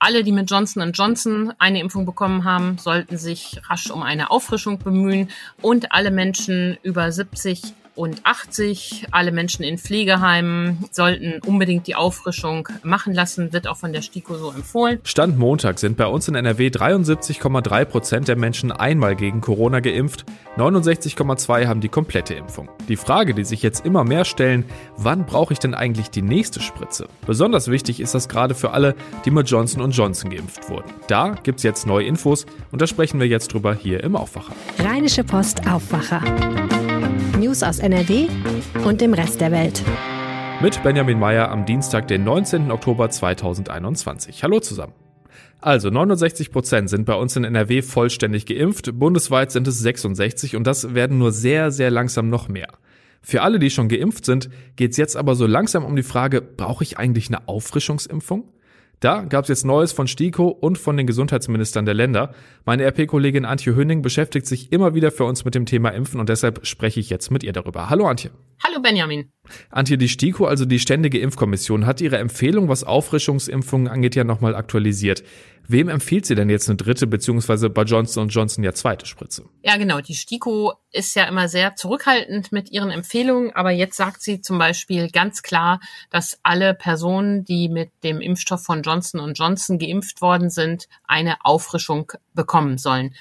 Alle, die mit Johnson Johnson eine Impfung bekommen haben, sollten sich rasch um eine Auffrischung bemühen. Und alle Menschen über 70 und 80. Alle Menschen in Pflegeheimen sollten unbedingt die Auffrischung machen lassen, wird auch von der STIKO so empfohlen. Stand Montag sind bei uns in NRW 73,3 Prozent der Menschen einmal gegen Corona geimpft, 69,2 haben die komplette Impfung. Die Frage, die sich jetzt immer mehr stellen, wann brauche ich denn eigentlich die nächste Spritze? Besonders wichtig ist das gerade für alle, die mit Johnson Johnson geimpft wurden. Da gibt's jetzt neue Infos und da sprechen wir jetzt drüber hier im Aufwacher. Rheinische Post Aufwacher. News aus NRW und dem Rest der Welt. Mit Benjamin Meyer am Dienstag, den 19. Oktober 2021. Hallo zusammen. Also 69 Prozent sind bei uns in NRW vollständig geimpft, bundesweit sind es 66 und das werden nur sehr, sehr langsam noch mehr. Für alle, die schon geimpft sind, geht es jetzt aber so langsam um die Frage, brauche ich eigentlich eine Auffrischungsimpfung? Da gab es jetzt Neues von STIKO und von den Gesundheitsministern der Länder. Meine RP-Kollegin Antje Hönning beschäftigt sich immer wieder für uns mit dem Thema Impfen und deshalb spreche ich jetzt mit ihr darüber. Hallo Antje. Hallo Benjamin. Antje, die STIKO, also die Ständige Impfkommission, hat ihre Empfehlung, was Auffrischungsimpfungen angeht, ja nochmal aktualisiert. Wem empfiehlt sie denn jetzt eine dritte, beziehungsweise bei Johnson Johnson ja zweite Spritze? Ja, genau. Die STIKO ist ja immer sehr zurückhaltend mit ihren Empfehlungen, aber jetzt sagt sie zum Beispiel ganz klar, dass alle Personen, die mit dem Impfstoff von Johnson Johnson geimpft worden sind, eine Auffrischung bekommen sollen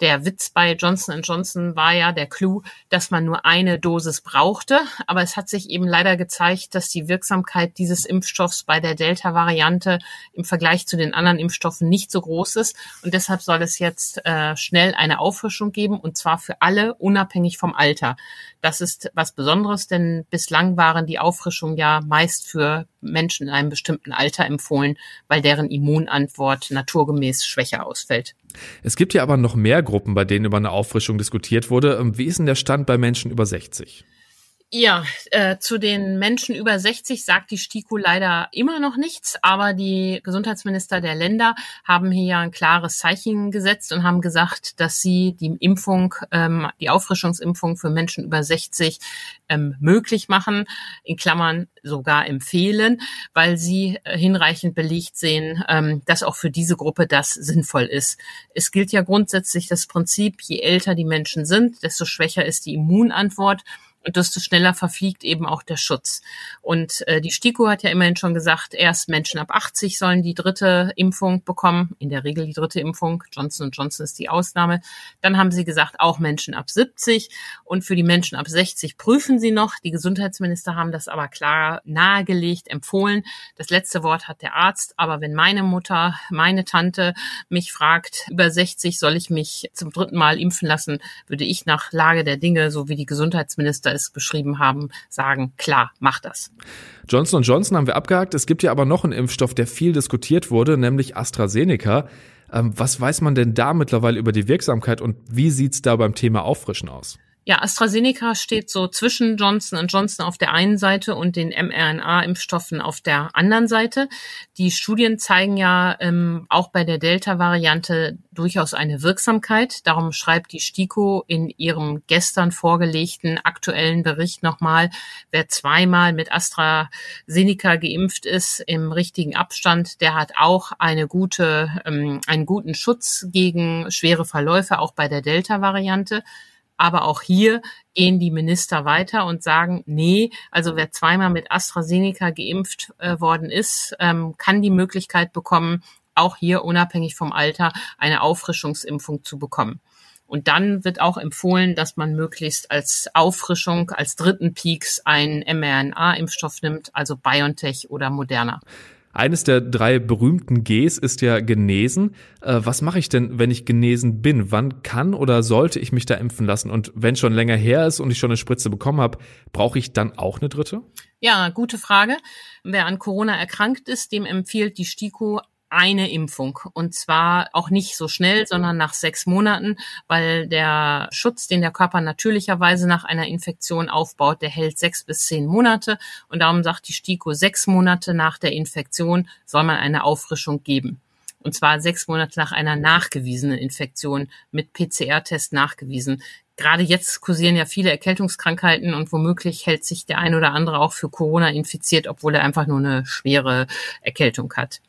der Witz bei Johnson Johnson war ja der Clou, dass man nur eine Dosis brauchte. Aber es hat sich eben leider gezeigt, dass die Wirksamkeit dieses Impfstoffs bei der Delta-Variante im Vergleich zu den anderen Impfstoffen nicht so groß ist. Und deshalb soll es jetzt äh, schnell eine Auffrischung geben, und zwar für alle, unabhängig vom Alter. Das ist was Besonderes, denn bislang waren die Auffrischungen ja meist für Menschen in einem bestimmten Alter empfohlen, weil deren Immunantwort naturgemäß schwächer ausfällt. Es gibt ja aber noch mehr Gruppen, bei denen über eine Auffrischung diskutiert wurde. Ähm, wie ist denn der Stand bei Menschen über 60? Ja, äh, zu den Menschen über 60 sagt die STIKO leider immer noch nichts, aber die Gesundheitsminister der Länder haben hier ein klares Zeichen gesetzt und haben gesagt, dass sie die Impfung, ähm, die Auffrischungsimpfung für Menschen über 60 ähm, möglich machen, in Klammern sogar empfehlen, weil sie äh, hinreichend belegt sehen, ähm, dass auch für diese Gruppe das sinnvoll ist. Es gilt ja grundsätzlich das Prinzip, je älter die Menschen sind, desto schwächer ist die Immunantwort und desto schneller verfliegt eben auch der Schutz. Und äh, die STIKO hat ja immerhin schon gesagt, erst Menschen ab 80 sollen die dritte Impfung bekommen, in der Regel die dritte Impfung, Johnson Johnson ist die Ausnahme. Dann haben sie gesagt, auch Menschen ab 70 und für die Menschen ab 60 prüfen sie noch. Die Gesundheitsminister haben das aber klar nahegelegt, empfohlen. Das letzte Wort hat der Arzt, aber wenn meine Mutter, meine Tante mich fragt, über 60 soll ich mich zum dritten Mal impfen lassen, würde ich nach Lage der Dinge, so wie die Gesundheitsminister es beschrieben haben, sagen, klar, mach das. Johnson Johnson haben wir abgehakt. Es gibt ja aber noch einen Impfstoff, der viel diskutiert wurde, nämlich AstraZeneca. Ähm, was weiß man denn da mittlerweile über die Wirksamkeit und wie sieht's da beim Thema Auffrischen aus? Ja, AstraZeneca steht so zwischen Johnson Johnson auf der einen Seite und den mRNA-Impfstoffen auf der anderen Seite. Die Studien zeigen ja ähm, auch bei der Delta-Variante durchaus eine Wirksamkeit. Darum schreibt die STIKO in ihrem gestern vorgelegten aktuellen Bericht nochmal, wer zweimal mit AstraZeneca geimpft ist im richtigen Abstand, der hat auch eine gute, ähm, einen guten Schutz gegen schwere Verläufe, auch bei der Delta-Variante. Aber auch hier gehen die Minister weiter und sagen, nee, also wer zweimal mit AstraZeneca geimpft äh, worden ist, ähm, kann die Möglichkeit bekommen, auch hier unabhängig vom Alter eine Auffrischungsimpfung zu bekommen. Und dann wird auch empfohlen, dass man möglichst als Auffrischung, als dritten Peaks einen mRNA-Impfstoff nimmt, also BioNTech oder Moderna. Eines der drei berühmten Gs ist ja genesen. Äh, was mache ich denn, wenn ich genesen bin? Wann kann oder sollte ich mich da impfen lassen? Und wenn schon länger her ist und ich schon eine Spritze bekommen habe, brauche ich dann auch eine dritte? Ja, gute Frage. Wer an Corona erkrankt ist, dem empfiehlt die STIKO eine Impfung. Und zwar auch nicht so schnell, sondern nach sechs Monaten, weil der Schutz, den der Körper natürlicherweise nach einer Infektion aufbaut, der hält sechs bis zehn Monate. Und darum sagt die STIKO, sechs Monate nach der Infektion soll man eine Auffrischung geben. Und zwar sechs Monate nach einer nachgewiesenen Infektion mit PCR-Test nachgewiesen gerade jetzt kursieren ja viele Erkältungskrankheiten und womöglich hält sich der ein oder andere auch für Corona infiziert, obwohl er einfach nur eine schwere Erkältung hat.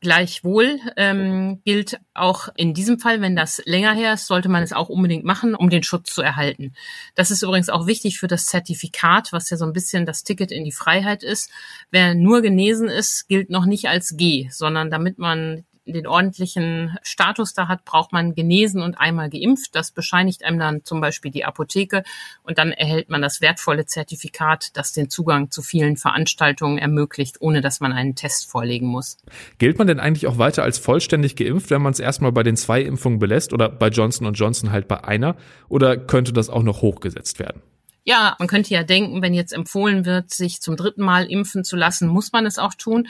Gleichwohl ähm, gilt auch in diesem Fall, wenn das länger her ist, sollte man es auch unbedingt machen, um den Schutz zu erhalten. Das ist übrigens auch wichtig für das Zertifikat, was ja so ein bisschen das Ticket in die Freiheit ist. Wer nur genesen ist, gilt noch nicht als G, sondern damit man den ordentlichen Status da hat, braucht man genesen und einmal geimpft. Das bescheinigt einem dann zum Beispiel die Apotheke und dann erhält man das wertvolle Zertifikat, das den Zugang zu vielen Veranstaltungen ermöglicht, ohne dass man einen Test vorlegen muss. Gilt man denn eigentlich auch weiter als vollständig geimpft, wenn man es erstmal bei den zwei Impfungen belässt oder bei Johnson Johnson halt bei einer? Oder könnte das auch noch hochgesetzt werden? Ja, man könnte ja denken, wenn jetzt empfohlen wird, sich zum dritten Mal impfen zu lassen, muss man es auch tun.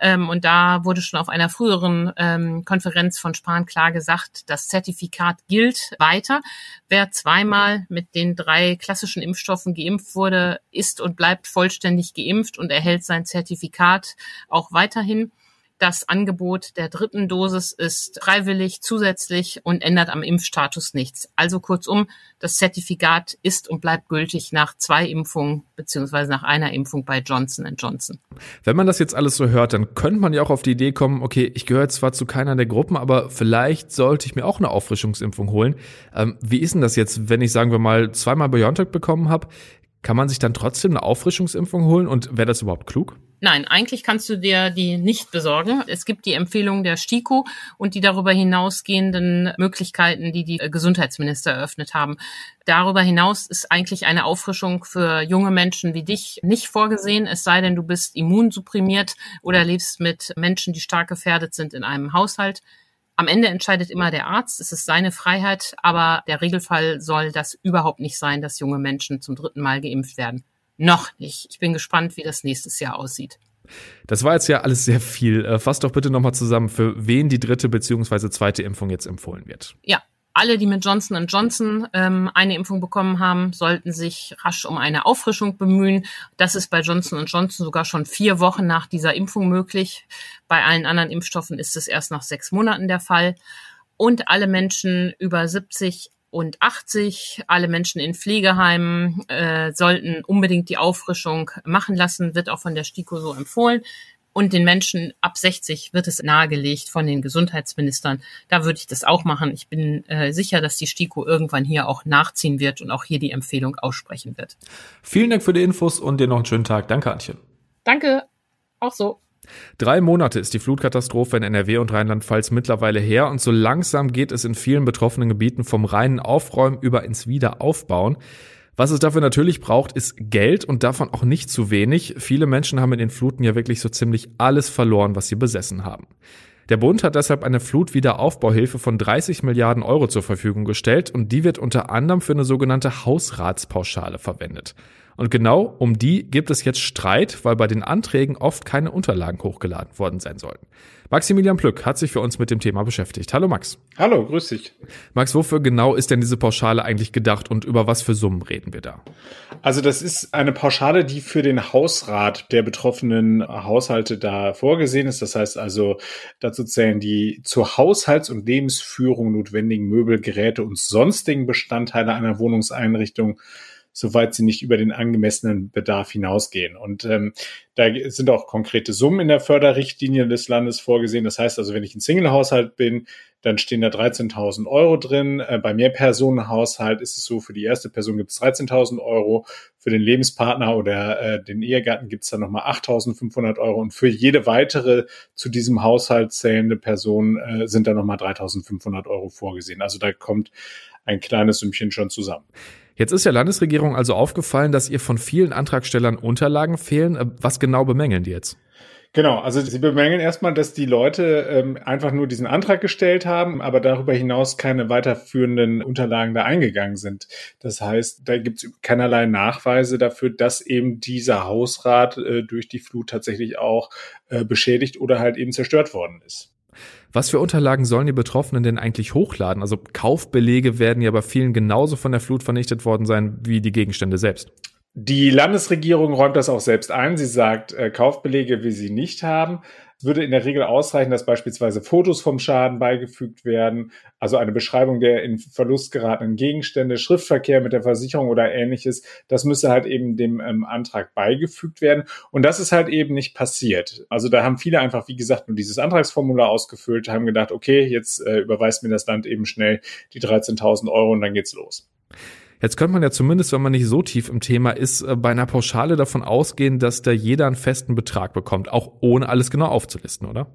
Ähm, und da wurde schon auf einer früheren ähm, Konferenz von Spahn klar gesagt, das Zertifikat gilt weiter. Wer zweimal mit den drei klassischen Impfstoffen geimpft wurde, ist und bleibt vollständig geimpft und erhält sein Zertifikat auch weiterhin. Das Angebot der dritten Dosis ist freiwillig zusätzlich und ändert am Impfstatus nichts. Also kurzum, das Zertifikat ist und bleibt gültig nach zwei Impfungen beziehungsweise nach einer Impfung bei Johnson Johnson. Wenn man das jetzt alles so hört, dann könnte man ja auch auf die Idee kommen, okay, ich gehöre zwar zu keiner der Gruppen, aber vielleicht sollte ich mir auch eine Auffrischungsimpfung holen. Ähm, wie ist denn das jetzt, wenn ich, sagen wir mal, zweimal BioNTech bekommen habe? Kann man sich dann trotzdem eine Auffrischungsimpfung holen und wäre das überhaupt klug? Nein, eigentlich kannst du dir die nicht besorgen. Es gibt die Empfehlung der STIKO und die darüber hinausgehenden Möglichkeiten, die die Gesundheitsminister eröffnet haben. Darüber hinaus ist eigentlich eine Auffrischung für junge Menschen wie dich nicht vorgesehen, es sei denn, du bist immunsupprimiert oder lebst mit Menschen, die stark gefährdet sind in einem Haushalt. Am Ende entscheidet immer der Arzt, es ist seine Freiheit, aber der Regelfall soll das überhaupt nicht sein, dass junge Menschen zum dritten Mal geimpft werden. Noch nicht. Ich bin gespannt, wie das nächstes Jahr aussieht. Das war jetzt ja alles sehr viel. Äh, fass doch bitte nochmal zusammen, für wen die dritte beziehungsweise zweite Impfung jetzt empfohlen wird. Ja, alle, die mit Johnson Johnson ähm, eine Impfung bekommen haben, sollten sich rasch um eine Auffrischung bemühen. Das ist bei Johnson Johnson sogar schon vier Wochen nach dieser Impfung möglich. Bei allen anderen Impfstoffen ist es erst nach sechs Monaten der Fall. Und alle Menschen über 70 und 80, alle Menschen in Pflegeheimen äh, sollten unbedingt die Auffrischung machen lassen, wird auch von der STIKO so empfohlen. Und den Menschen ab 60 wird es nahegelegt von den Gesundheitsministern. Da würde ich das auch machen. Ich bin äh, sicher, dass die STIKO irgendwann hier auch nachziehen wird und auch hier die Empfehlung aussprechen wird. Vielen Dank für die Infos und dir noch einen schönen Tag. Danke, Antje. Danke. Auch so. Drei Monate ist die Flutkatastrophe in NRW und Rheinland-Pfalz mittlerweile her und so langsam geht es in vielen betroffenen Gebieten vom reinen Aufräumen über ins Wiederaufbauen. Was es dafür natürlich braucht, ist Geld und davon auch nicht zu wenig. Viele Menschen haben in den Fluten ja wirklich so ziemlich alles verloren, was sie besessen haben. Der Bund hat deshalb eine Flutwiederaufbauhilfe von 30 Milliarden Euro zur Verfügung gestellt und die wird unter anderem für eine sogenannte Hausratspauschale verwendet. Und genau um die gibt es jetzt Streit, weil bei den Anträgen oft keine Unterlagen hochgeladen worden sein sollten. Maximilian Plück hat sich für uns mit dem Thema beschäftigt. Hallo Max. Hallo, grüß dich. Max, wofür genau ist denn diese Pauschale eigentlich gedacht und über was für Summen reden wir da? Also das ist eine Pauschale, die für den Hausrat der betroffenen Haushalte da vorgesehen ist. Das heißt also, dazu zählen die zur Haushalts- und Lebensführung notwendigen Möbel, Geräte und sonstigen Bestandteile einer Wohnungseinrichtung soweit sie nicht über den angemessenen Bedarf hinausgehen. Und ähm, da sind auch konkrete Summen in der Förderrichtlinie des Landes vorgesehen. Das heißt also, wenn ich ein Single-Haushalt bin, dann stehen da 13.000 Euro drin. Äh, bei Mehrpersonenhaushalt ist es so, für die erste Person gibt es 13.000 Euro, für den Lebenspartner oder äh, den Ehegatten gibt es dann nochmal 8.500 Euro und für jede weitere zu diesem Haushalt zählende Person äh, sind dann nochmal 3.500 Euro vorgesehen. Also da kommt ein kleines Sümmchen schon zusammen. Jetzt ist der Landesregierung also aufgefallen, dass ihr von vielen Antragstellern Unterlagen fehlen. Äh, was genau bemängeln die jetzt? Genau, also Sie bemängeln erstmal, dass die Leute ähm, einfach nur diesen Antrag gestellt haben, aber darüber hinaus keine weiterführenden Unterlagen da eingegangen sind. Das heißt, da gibt es keinerlei Nachweise dafür, dass eben dieser Hausrat äh, durch die Flut tatsächlich auch äh, beschädigt oder halt eben zerstört worden ist. Was für Unterlagen sollen die Betroffenen denn eigentlich hochladen? Also Kaufbelege werden ja bei vielen genauso von der Flut vernichtet worden sein wie die Gegenstände selbst. Die Landesregierung räumt das auch selbst ein. Sie sagt, äh, Kaufbelege will sie nicht haben. Es würde in der Regel ausreichen, dass beispielsweise Fotos vom Schaden beigefügt werden, also eine Beschreibung der in Verlust geratenen Gegenstände, Schriftverkehr mit der Versicherung oder ähnliches. Das müsste halt eben dem ähm, Antrag beigefügt werden. Und das ist halt eben nicht passiert. Also da haben viele einfach, wie gesagt, nur dieses Antragsformular ausgefüllt, haben gedacht, okay, jetzt äh, überweist mir das Land eben schnell die 13.000 Euro und dann geht's los. Jetzt könnte man ja zumindest, wenn man nicht so tief im Thema ist, äh, bei einer Pauschale davon ausgehen, dass da jeder einen festen Betrag bekommt, auch ohne alles genau aufzulisten, oder?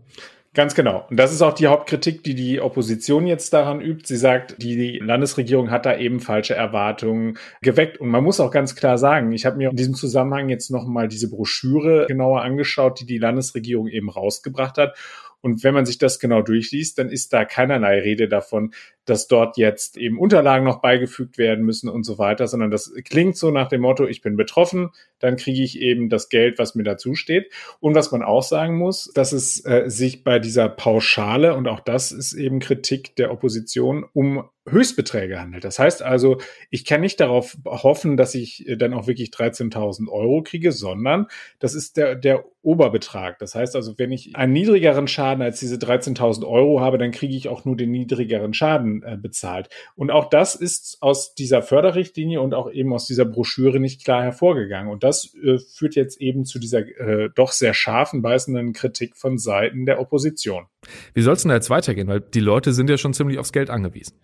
Ganz genau. Und das ist auch die Hauptkritik, die die Opposition jetzt daran übt. Sie sagt, die Landesregierung hat da eben falsche Erwartungen geweckt. Und man muss auch ganz klar sagen, ich habe mir in diesem Zusammenhang jetzt nochmal diese Broschüre genauer angeschaut, die die Landesregierung eben rausgebracht hat. Und wenn man sich das genau durchliest, dann ist da keinerlei Rede davon, dass dort jetzt eben Unterlagen noch beigefügt werden müssen und so weiter, sondern das klingt so nach dem Motto, ich bin betroffen, dann kriege ich eben das Geld, was mir dazu steht. Und was man auch sagen muss, dass es äh, sich bei dieser Pauschale, und auch das ist eben Kritik der Opposition, um Höchstbeträge handelt. Das heißt also, ich kann nicht darauf hoffen, dass ich äh, dann auch wirklich 13.000 Euro kriege, sondern das ist der, der Oberbetrag. Das heißt also, wenn ich einen niedrigeren Schaden als diese 13.000 Euro habe, dann kriege ich auch nur den niedrigeren Schaden äh, bezahlt. Und auch das ist aus dieser Förderrichtlinie und auch eben aus dieser Broschüre nicht klar hervorgegangen. Und das äh, führt jetzt eben zu dieser äh, doch sehr scharfen, beißenden Kritik von Seiten der Opposition. Wie soll es denn jetzt weitergehen? Weil die Leute sind ja schon ziemlich aufs Geld angewiesen.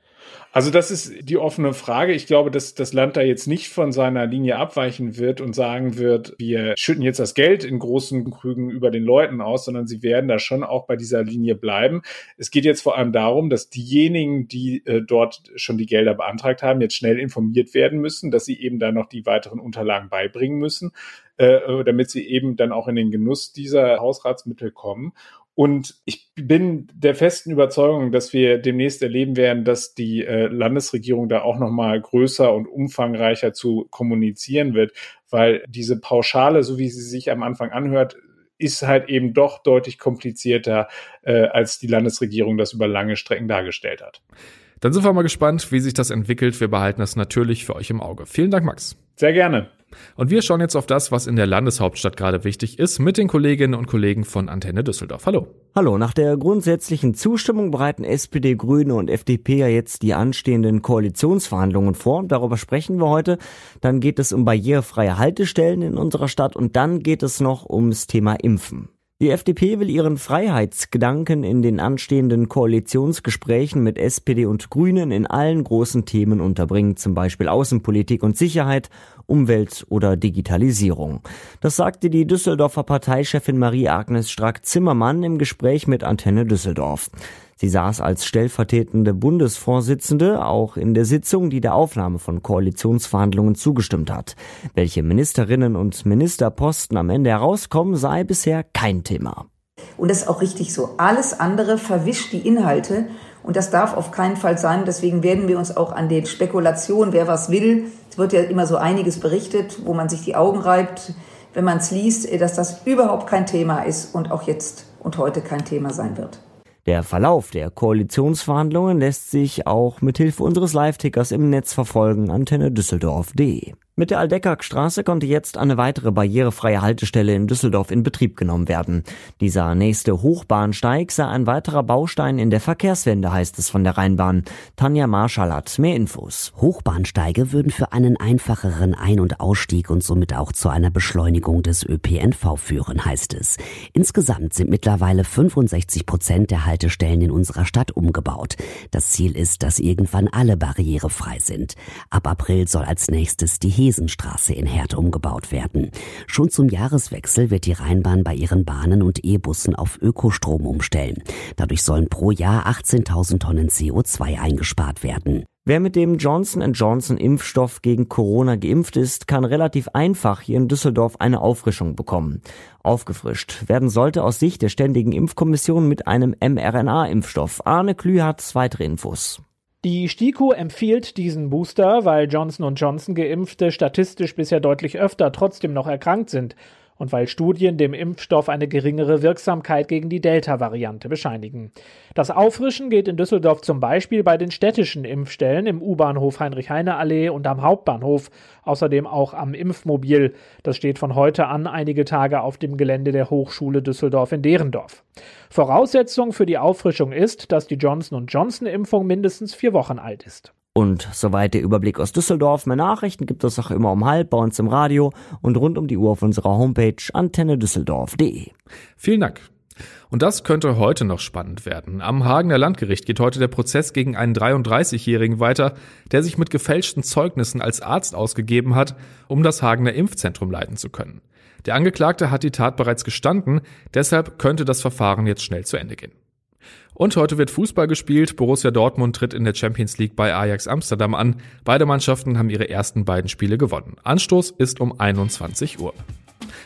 Also das ist die offene Frage. Ich glaube, dass das Land da jetzt nicht von seiner Linie abweichen wird und sagen wird, wir schütten jetzt das Geld in großen Krügen über den Leuten aus, sondern sie werden da schon auch bei dieser Linie bleiben. Es geht jetzt vor allem darum, dass diejenigen, die äh, dort schon die Gelder beantragt haben, jetzt schnell informiert werden müssen, dass sie eben da noch die weiteren Unterlagen beibringen müssen, äh, damit sie eben dann auch in den Genuss dieser Hausratsmittel kommen. Und ich bin der festen Überzeugung, dass wir demnächst erleben werden, dass die äh, Landesregierung da auch noch mal größer und umfangreicher zu kommunizieren wird, weil diese Pauschale, so wie sie sich am Anfang anhört, ist halt eben doch deutlich komplizierter, äh, als die Landesregierung das über lange Strecken dargestellt hat. Dann sind wir mal gespannt, wie sich das entwickelt. Wir behalten das natürlich für euch im Auge. Vielen Dank, Max. Sehr gerne. Und wir schauen jetzt auf das, was in der Landeshauptstadt gerade wichtig ist, mit den Kolleginnen und Kollegen von Antenne Düsseldorf. Hallo. Hallo, nach der grundsätzlichen Zustimmung bereiten SPD, Grüne und FDP ja jetzt die anstehenden Koalitionsverhandlungen vor. Darüber sprechen wir heute. Dann geht es um barrierefreie Haltestellen in unserer Stadt und dann geht es noch ums Thema Impfen. Die FDP will ihren Freiheitsgedanken in den anstehenden Koalitionsgesprächen mit SPD und Grünen in allen großen Themen unterbringen, zum Beispiel Außenpolitik und Sicherheit, Umwelt oder Digitalisierung. Das sagte die Düsseldorfer Parteichefin Marie-Agnes Strack-Zimmermann im Gespräch mit Antenne Düsseldorf. Sie saß als stellvertretende Bundesvorsitzende auch in der Sitzung, die der Aufnahme von Koalitionsverhandlungen zugestimmt hat. Welche Ministerinnen und Ministerposten am Ende herauskommen, sei bisher kein Thema. Und das ist auch richtig so. Alles andere verwischt die Inhalte und das darf auf keinen Fall sein. Deswegen werden wir uns auch an den Spekulationen, wer was will, es wird ja immer so einiges berichtet, wo man sich die Augen reibt, wenn man es liest, dass das überhaupt kein Thema ist und auch jetzt und heute kein Thema sein wird. Der Verlauf der Koalitionsverhandlungen lässt sich auch mit Hilfe unseres Live-Tickers im Netz verfolgen, antenne düsseldorf.de. Mit der Aldeckagstraße konnte jetzt eine weitere barrierefreie Haltestelle in Düsseldorf in Betrieb genommen werden. Dieser nächste Hochbahnsteig sei ein weiterer Baustein in der Verkehrswende, heißt es von der Rheinbahn. Tanja Marschall hat mehr Infos. Hochbahnsteige würden für einen einfacheren Ein- und Ausstieg und somit auch zu einer Beschleunigung des ÖPNV führen, heißt es. Insgesamt sind mittlerweile 65 Prozent der Haltestellen in unserer Stadt umgebaut. Das Ziel ist, dass irgendwann alle barrierefrei sind. Ab April soll als nächstes die Hesenstraße in Herd umgebaut werden. Schon zum Jahreswechsel wird die Rheinbahn bei ihren Bahnen und E-Bussen auf Ökostrom umstellen. Dadurch sollen pro Jahr 18.000 Tonnen CO2 eingespart werden. Wer mit dem Johnson Johnson Impfstoff gegen Corona geimpft ist, kann relativ einfach hier in Düsseldorf eine Auffrischung bekommen. Aufgefrischt werden sollte aus Sicht der Ständigen Impfkommission mit einem mRNA-Impfstoff. Arne Klü hat weitere Infos. Die STIKO empfiehlt diesen Booster, weil Johnson Johnson Geimpfte statistisch bisher deutlich öfter trotzdem noch erkrankt sind und weil Studien dem Impfstoff eine geringere Wirksamkeit gegen die Delta-Variante bescheinigen. Das Auffrischen geht in Düsseldorf zum Beispiel bei den städtischen Impfstellen im U-Bahnhof Heinrich-Heine-Allee und am Hauptbahnhof, außerdem auch am Impfmobil. Das steht von heute an einige Tage auf dem Gelände der Hochschule Düsseldorf in Derendorf. Voraussetzung für die Auffrischung ist, dass die Johnson Johnson Impfung mindestens vier Wochen alt ist. Und soweit der Überblick aus Düsseldorf. Mehr Nachrichten gibt es auch immer um halb bei uns im Radio und rund um die Uhr auf unserer Homepage antennedüsseldorf.de. Vielen Dank. Und das könnte heute noch spannend werden. Am Hagener Landgericht geht heute der Prozess gegen einen 33-Jährigen weiter, der sich mit gefälschten Zeugnissen als Arzt ausgegeben hat, um das Hagener Impfzentrum leiten zu können. Der Angeklagte hat die Tat bereits gestanden, deshalb könnte das Verfahren jetzt schnell zu Ende gehen. Und heute wird Fußball gespielt. Borussia Dortmund tritt in der Champions League bei Ajax Amsterdam an. Beide Mannschaften haben ihre ersten beiden Spiele gewonnen. Anstoß ist um 21 Uhr.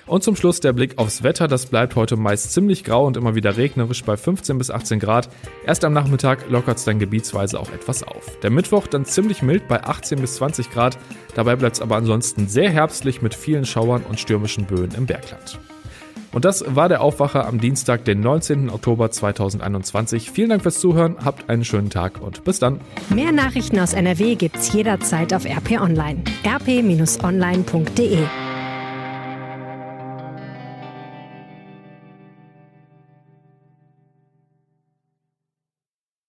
Und zum Schluss der Blick aufs Wetter. Das bleibt heute meist ziemlich grau und immer wieder regnerisch bei 15 bis 18 Grad. Erst am Nachmittag lockert es dann gebietsweise auch etwas auf. Der Mittwoch dann ziemlich mild bei 18 bis 20 Grad. Dabei bleibt es aber ansonsten sehr herbstlich mit vielen Schauern und stürmischen Böen im Bergland. Und das war der Aufwacher am Dienstag, den 19. Oktober 2021. Vielen Dank fürs Zuhören, habt einen schönen Tag und bis dann. Mehr Nachrichten aus NRW gibt's jederzeit auf RP Online. rp-online.de